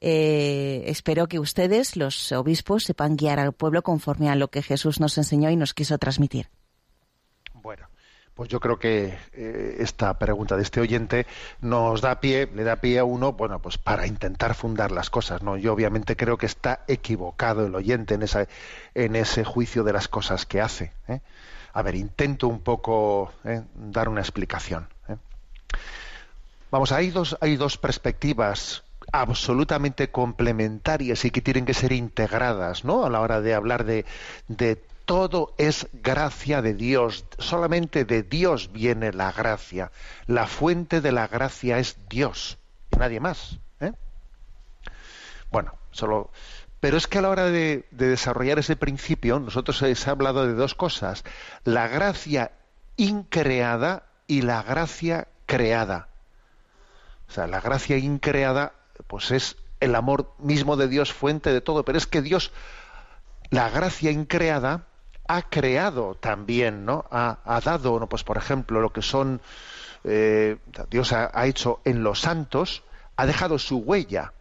eh, espero que ustedes, los obispos, sepan guiar al pueblo conforme a lo que Jesús nos enseñó y nos quiso transmitir. Bueno, pues yo creo que eh, esta pregunta de este oyente nos da pie, le da pie a uno, bueno, pues para intentar fundar las cosas, ¿no? Yo obviamente creo que está equivocado el oyente en esa, en ese juicio de las cosas que hace. ¿eh? A ver, intento un poco ¿eh? dar una explicación. Vamos, hay dos, hay dos perspectivas absolutamente complementarias y que tienen que ser integradas, ¿no? A la hora de hablar de todo es gracia de Dios, solamente de Dios viene la gracia. La fuente de la gracia es Dios y nadie más. ¿eh? Bueno, solo. Pero es que a la hora de, de desarrollar ese principio, nosotros se ha hablado de dos cosas: la gracia increada y la gracia creada. O sea, la gracia increada, pues es el amor mismo de Dios, fuente de todo. Pero es que Dios, la gracia increada, ha creado también, ¿no? Ha, dado, ¿no? pues por ejemplo, lo que son, eh, Dios ha, hecho en los santos, ha dejado su huella.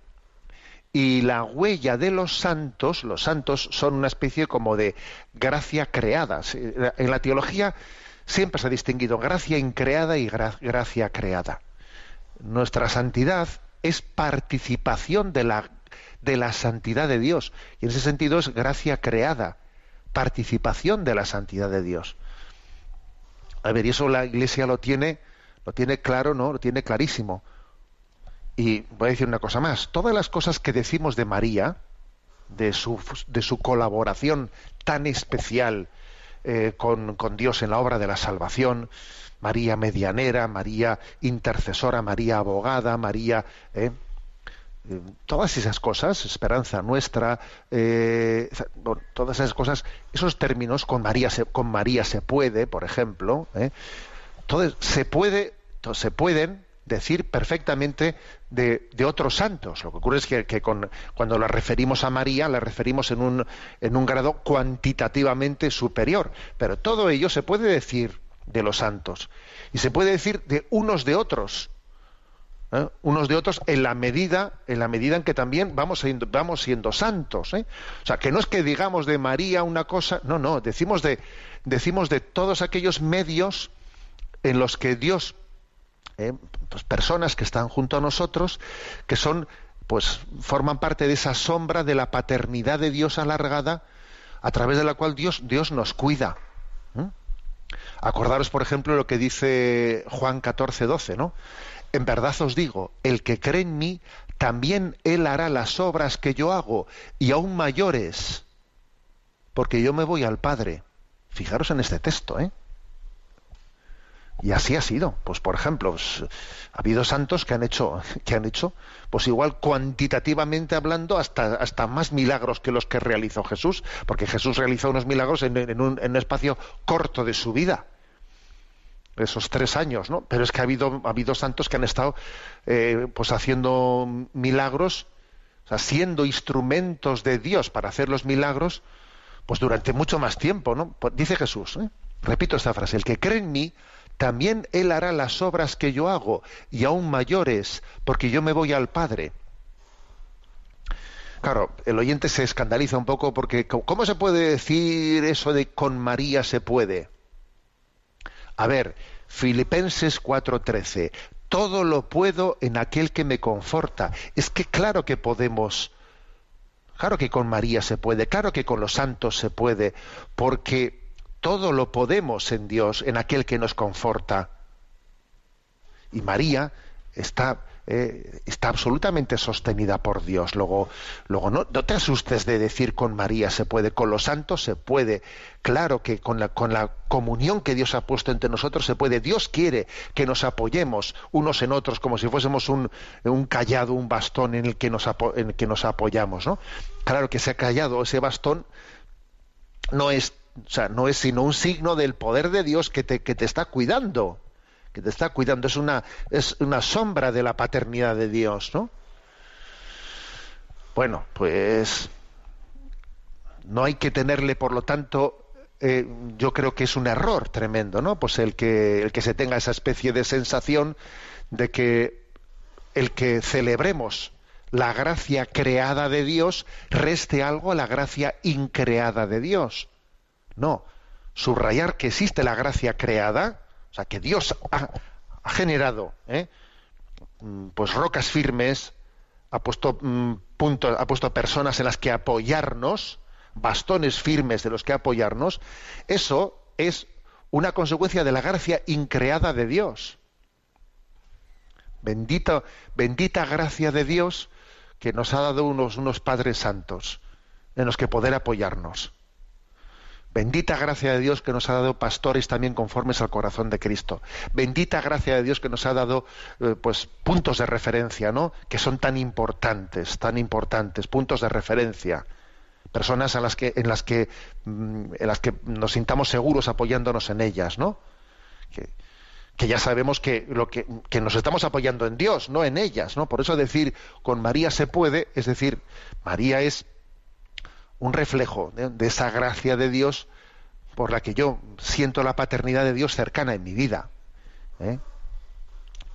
Y la huella de los santos, los santos son una especie como de gracia creada. En la teología siempre se ha distinguido gracia increada y gra gracia creada. Nuestra santidad es participación de la, de la santidad de Dios. Y en ese sentido es gracia creada participación de la santidad de Dios. A ver, y eso la Iglesia lo tiene, lo tiene claro, ¿no? Lo tiene clarísimo. Y voy a decir una cosa más. Todas las cosas que decimos de María, de su, de su colaboración tan especial eh, con, con, Dios en la obra de la salvación, María medianera, María intercesora, María abogada, María eh, todas esas cosas, esperanza nuestra, eh, todas esas cosas, esos términos con María se, con María se puede, por ejemplo, ¿eh? todo, se puede, se pueden decir perfectamente de, otros santos. Lo que ocurre es que, que con, cuando la referimos a María, la referimos en un, en un grado cuantitativamente superior. Pero todo ello se puede decir de los santos. Y se puede decir de unos de otros. ¿Eh? unos de otros en la medida en la medida en que también vamos siendo, vamos siendo santos ¿eh? o sea que no es que digamos de María una cosa no no decimos de decimos de todos aquellos medios en los que Dios ¿eh? pues personas que están junto a nosotros que son pues forman parte de esa sombra de la paternidad de Dios alargada a través de la cual Dios Dios nos cuida Acordaros, por ejemplo, lo que dice Juan 14, 12, ¿no? En verdad os digo, el que cree en mí, también él hará las obras que yo hago, y aún mayores, porque yo me voy al Padre. Fijaros en este texto, ¿eh? Y así ha sido. Pues, por ejemplo, pues, ha habido santos que han hecho, que han hecho, pues igual cuantitativamente hablando, hasta, hasta más milagros que los que realizó Jesús, porque Jesús realizó unos milagros en, un espacio corto de su vida esos tres años, ¿no? Pero es que ha habido, ha habido santos que han estado eh, pues haciendo milagros, o sea, siendo instrumentos de Dios para hacer los milagros, pues durante mucho más tiempo, ¿no? Pues dice Jesús, ¿eh? repito esta frase, el que cree en mí, también él hará las obras que yo hago, y aún mayores, porque yo me voy al Padre. Claro, el oyente se escandaliza un poco porque ¿cómo se puede decir eso de con María se puede? A ver, Filipenses 4:13, todo lo puedo en aquel que me conforta. Es que claro que podemos, claro que con María se puede, claro que con los santos se puede, porque todo lo podemos en Dios, en aquel que nos conforta. Y María está eh, está absolutamente sostenida por Dios. Luego, luego no, te asustes de decir con María se puede, con los santos se puede. Claro que con la, con la comunión que Dios ha puesto entre nosotros se puede. Dios quiere que nos apoyemos unos en otros como si fuésemos un, un callado, un bastón en el que nos, en el que nos apoyamos. ¿no? Claro que ese callado, ese bastón, no es, o sea, no es sino un signo del poder de Dios que te, que te está cuidando que te está cuidando, es una, es una sombra de la paternidad de Dios, ¿no? Bueno, pues no hay que tenerle, por lo tanto, eh, yo creo que es un error tremendo, ¿no? Pues el que, el que se tenga esa especie de sensación de que el que celebremos la gracia creada de Dios reste algo a la gracia increada de Dios. No, subrayar que existe la gracia creada, o sea, que Dios ha, generado ¿eh? Mm, pues rocas firmes, ha puesto, mm, ha puesto personas en las que apoyarnos, bastones firmes de los que apoyarnos, eso es una consecuencia de la gracia increada de Dios. Bendita, bendita gracia de Dios que nos ha dado unos, unos padres santos en los que poder apoyarnos. Bendita gracia de Dios que nos ha dado pastores también conformes al corazón de Cristo. Bendita gracia de Dios que nos ha dado eh, pues puntos de referencia, ¿no? Que son tan importantes, tan importantes, puntos de referencia. Personas en las que mm, en las que nos sintamos seguros apoyándonos en ellas, ¿no? Que, que ya sabemos que lo que, que, nos estamos apoyando en Dios, no en ellas, ¿no? Por eso decir con María se puede, es decir, María es un reflejo de, esa gracia de Dios por la que yo siento la paternidad de Dios cercana en mi vida. ¿eh?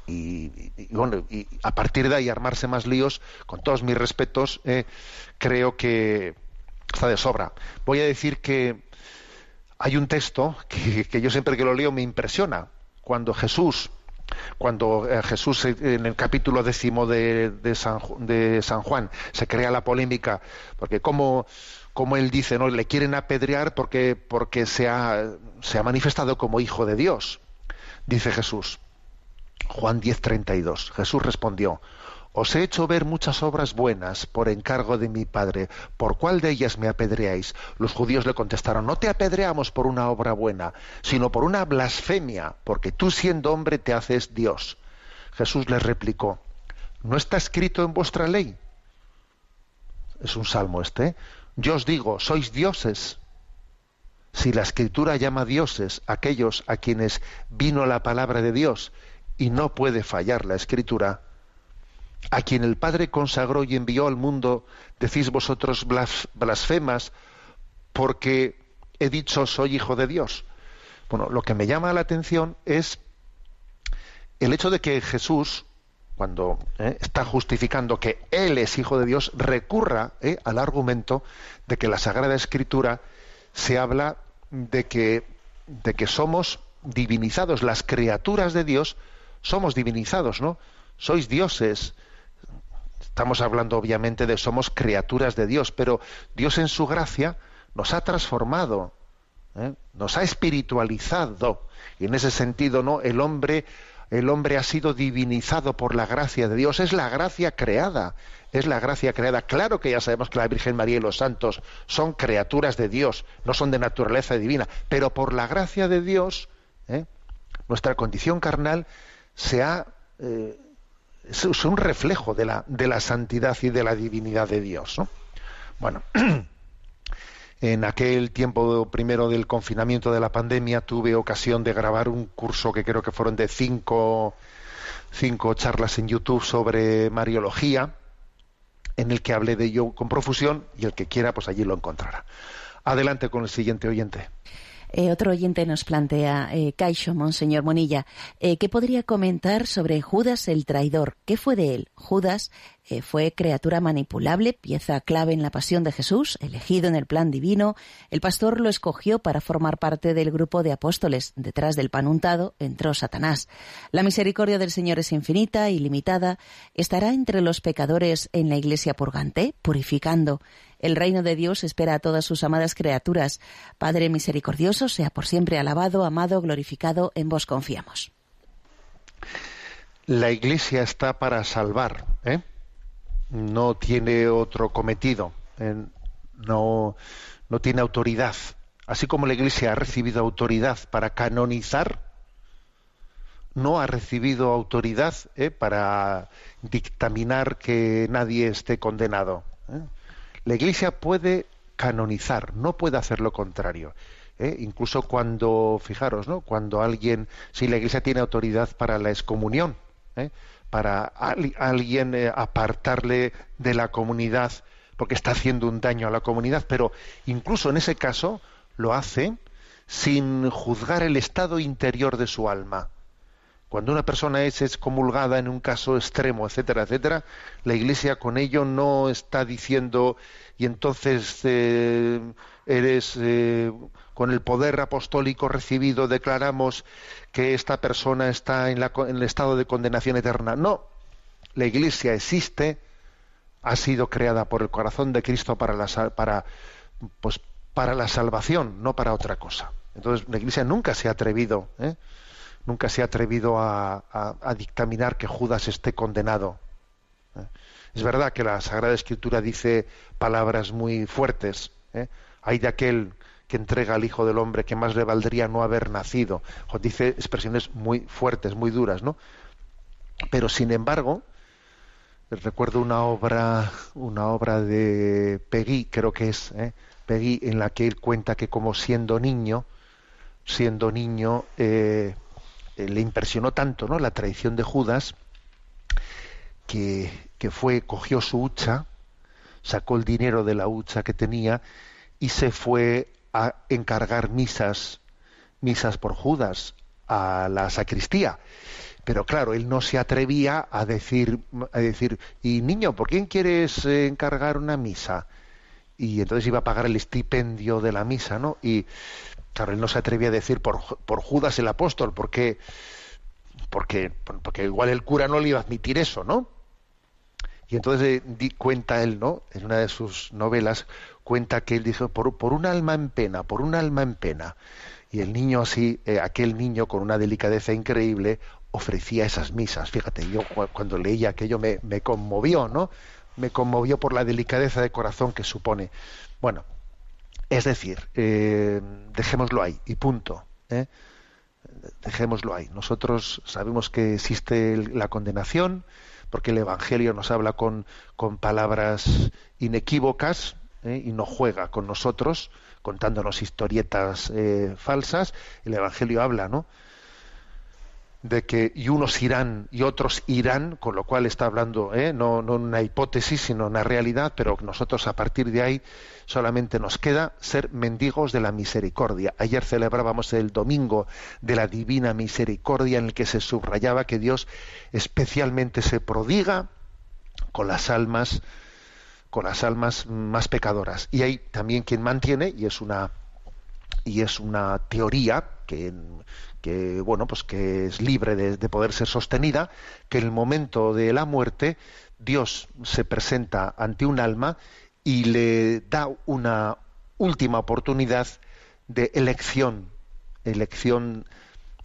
Y, bueno, y a partir de ahí armarse más líos, con todos mis respetos, eh, creo que está de sobra. Voy a decir que hay un texto que yo siempre que lo leo me impresiona. Cuando Jesús, cuando eh, Jesús en el capítulo décimo de, de San Juan se crea la polémica, porque como como él dice, ¿no? Le quieren apedrear porque, porque se, ha, se ha manifestado como hijo de Dios. Dice Jesús, Juan 10:32. Jesús respondió, Os he hecho ver muchas obras buenas por encargo de mi Padre. ¿Por cuál de ellas me apedreáis? Los judíos le contestaron, no te apedreamos por una obra buena, sino por una blasfemia, porque tú siendo hombre te haces Dios. Jesús les replicó, ¿no está escrito en vuestra ley? Es un salmo este. Yo os digo, sois dioses. Si la escritura llama dioses aquellos a quienes vino la palabra de Dios y no puede fallar la escritura, a quien el Padre consagró y envió al mundo, decís vosotros blasfemas porque he dicho soy hijo de Dios. Bueno, lo que me llama la atención es el hecho de que Jesús, cuando eh, está justificando que Él es hijo de Dios, recurra eh, al argumento de que la Sagrada Escritura se habla de que, de que somos divinizados, las criaturas de Dios somos divinizados, ¿no? Sois dioses. Estamos hablando obviamente de somos criaturas de Dios, pero Dios en su gracia nos ha transformado, ¿eh? nos ha espiritualizado. Y en ese sentido, ¿no? El hombre el hombre ha sido divinizado por la gracia de Dios, es la gracia creada, es la gracia creada. Claro que ya sabemos que la Virgen María y los santos son criaturas de Dios, no son de naturaleza divina, pero por la gracia de Dios, ¿eh? nuestra condición carnal se ha, eh, es un reflejo de la, de la santidad y de la divinidad de Dios. ¿no? Bueno. En aquel tiempo primero del confinamiento de la pandemia tuve ocasión de grabar un curso que creo que fueron de cinco, cinco charlas en YouTube sobre Mariología, en el que hablé de ello con profusión y el que quiera pues allí lo encontrará. Adelante con el siguiente oyente. Eh, otro oyente nos plantea, eh, Caixo, Monseñor Monilla, eh, ¿qué podría comentar sobre Judas el traidor? ¿Qué fue de él? Judas eh, fue criatura manipulable, pieza clave en la pasión de Jesús, elegido en el plan divino. El pastor lo escogió para formar parte del grupo de apóstoles. Detrás del pan untado entró Satanás. La misericordia del Señor es infinita y limitada. Estará entre los pecadores en la iglesia purgante, purificando. El reino de Dios espera a todas sus amadas criaturas. Padre misericordioso, sea por siempre alabado, amado, glorificado, en vos confiamos. La Iglesia está para salvar, ¿eh? no tiene otro cometido, ¿eh? no, no tiene autoridad. Así como la Iglesia ha recibido autoridad para canonizar, no ha recibido autoridad ¿eh? para dictaminar que nadie esté condenado. ¿eh? La Iglesia puede canonizar, no puede hacer lo contrario. ¿eh? Incluso cuando, fijaros, ¿no? Cuando alguien, si la Iglesia tiene autoridad para la excomunión, ¿eh? para alguien eh, apartarle de la comunidad porque está haciendo un daño a la comunidad, pero incluso en ese caso lo hace sin juzgar el estado interior de su alma. Cuando una persona es excomulgada en un caso extremo, etcétera, etcétera, la Iglesia con ello no está diciendo y entonces eh, eres eh, con el poder apostólico recibido declaramos que esta persona está en, la, en el estado de condenación eterna. No, la Iglesia existe, ha sido creada por el corazón de Cristo para la, para, pues, para la salvación, no para otra cosa. Entonces la Iglesia nunca se ha atrevido, ¿eh? Nunca se ha atrevido a, dictaminar que Judas esté condenado. ¿eh? Es verdad que la Sagrada Escritura dice palabras muy fuertes. ¿eh? Hay de aquel que entrega al Hijo del Hombre que más le valdría no haber nacido. Dice expresiones muy fuertes, muy duras, ¿no? Pero sin embargo, recuerdo una obra, una obra de Peggy, creo que es, ¿eh? Peggy, en la que él cuenta que como siendo niño, siendo niño, eh, eh, le impresionó tanto, ¿no? La traición de Judas, que, que fue, cogió su hucha, sacó el dinero de la hucha que tenía y se fue a encargar misas, misas por Judas a la sacristía. Pero claro, él no se atrevía a decir, a decir, y niño, ¿por quién quieres eh, encargar una misa? Y entonces iba a pagar el estipendio de la misa, ¿no? Y claro, él no se atrevía a decir por, por Judas el apóstol, porque, porque, porque igual el cura no le iba a admitir eso, ¿no? Y entonces di, cuenta él, ¿no? En una de sus novelas, cuenta que él dijo, por, por un alma en pena, por un alma en pena. Y el niño así, eh, aquel niño con una delicadeza increíble, ofrecía esas misas. Fíjate, yo cuando leía aquello me, me conmovió, ¿no? Me conmovió por la delicadeza de corazón que supone. Bueno, es decir, eh, dejémoslo ahí y punto. ¿eh? Dejémoslo ahí. Nosotros sabemos que existe la condenación, porque el Evangelio nos habla con, con palabras inequívocas ¿eh? y no juega con nosotros contándonos historietas eh, falsas. El Evangelio habla, ¿no? De que y unos irán y otros irán, con lo cual está hablando ¿eh? no, no una hipótesis, sino una realidad, pero nosotros a partir de ahí solamente nos queda ser mendigos de la misericordia. Ayer celebrábamos el domingo de la divina misericordia en el que se subrayaba que Dios especialmente se prodiga con las almas con las almas más pecadoras. Y hay también quien mantiene y es una y es una teoría que bueno pues que es libre de, de, poder ser sostenida que en el momento de la muerte Dios se presenta ante un alma y le da una última oportunidad de elección elección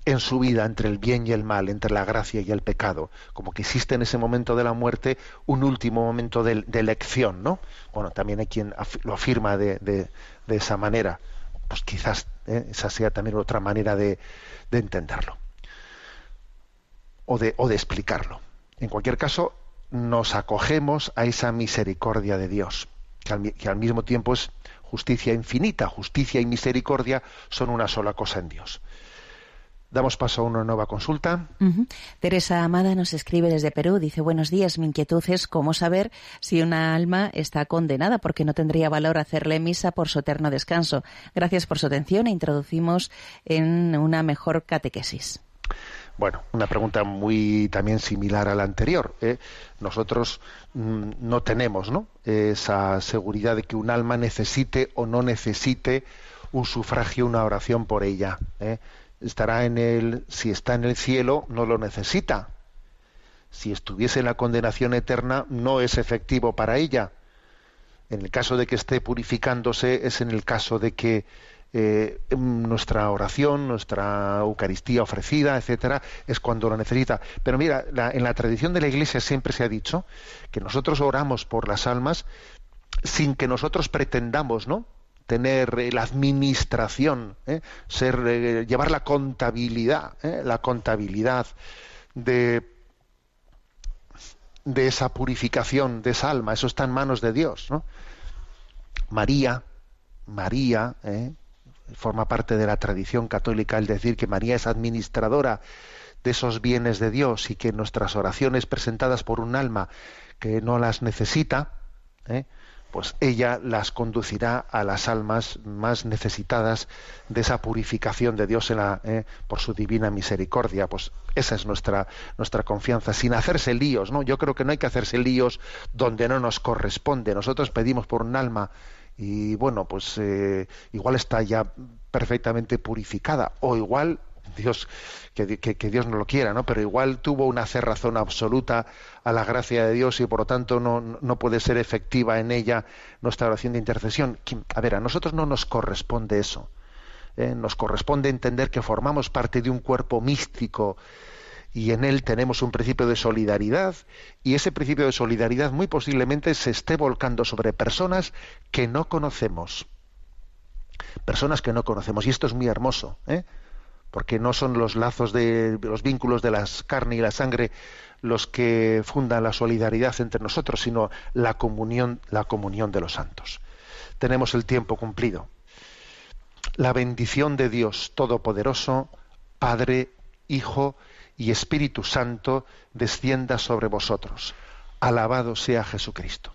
en su vida entre el bien y el mal, entre la gracia y el pecado, como que existe en ese momento de la muerte un último momento de, elección, ¿no? Bueno, también hay quien lo afirma de, de, esa manera, pues quizás ¿eh? esa sea también otra manera de, de entenderlo o de, explicarlo. En cualquier caso, nos acogemos a esa misericordia de Dios, que al, mismo tiempo es justicia infinita. Justicia y misericordia son una sola cosa en Dios. Damos paso a una nueva consulta. Uh -huh. Teresa Amada nos escribe desde Perú. Dice, buenos días, mi inquietud es cómo saber si una alma está condenada porque no tendría valor hacerle misa por su eterno descanso. Gracias por su atención e introducimos en una mejor catequesis. Bueno, una pregunta muy también similar a la anterior. ¿eh? Nosotros mmm, no tenemos ¿no? esa seguridad de que un alma necesite o no necesite un sufragio, una oración por ella. ¿eh? Estará en el, si está en el cielo, no lo necesita. Si estuviese en la condenación eterna, no es efectivo para ella. En el caso de que esté purificándose, es en el caso de que eh, nuestra oración, nuestra Eucaristía ofrecida, etcétera, es cuando lo necesita. Pero mira, en la tradición de la Iglesia siempre se ha dicho que nosotros oramos por las almas sin que nosotros pretendamos, ¿no? Tener eh, la administración, ¿eh? ser eh, llevar la contabilidad, ¿eh? la contabilidad de de esa purificación de esa alma, eso está en manos de Dios, ¿no? María, María, forma parte de la tradición católica el decir que María es administradora de esos bienes de Dios y que nuestras oraciones presentadas por un alma que no las necesita, ¿eh? Pues ella las conducirá a las almas más necesitadas de esa purificación de Dios en la, eh, por su divina misericordia. Pues esa es nuestra, nuestra confianza, sin hacerse líos, ¿no? Yo creo que no hay que hacerse líos donde no nos corresponde. Nosotros pedimos por un alma y bueno, pues eh, igual está ya perfectamente purificada o igual Dios que, Dios no lo quiera, ¿no? Pero igual tuvo una cerrazón absoluta a la gracia de Dios y por lo tanto no, no puede ser efectiva en ella nuestra oración de intercesión. A ver, a nosotros no nos corresponde eso. ¿eh? Nos corresponde entender que formamos parte de un cuerpo místico y en él tenemos un principio de solidaridad y ese principio de solidaridad muy posiblemente se esté volcando sobre personas que no conocemos. Personas que no conocemos y esto es muy hermoso, ¿eh? Porque no son los lazos de los vínculos de la carne y la sangre los que fundan la solidaridad entre nosotros, sino la comunión, la comunión de los santos. Tenemos el tiempo cumplido. La bendición de Dios Todopoderoso, Padre, Hijo y Espíritu Santo descienda sobre vosotros. Alabado sea Jesucristo.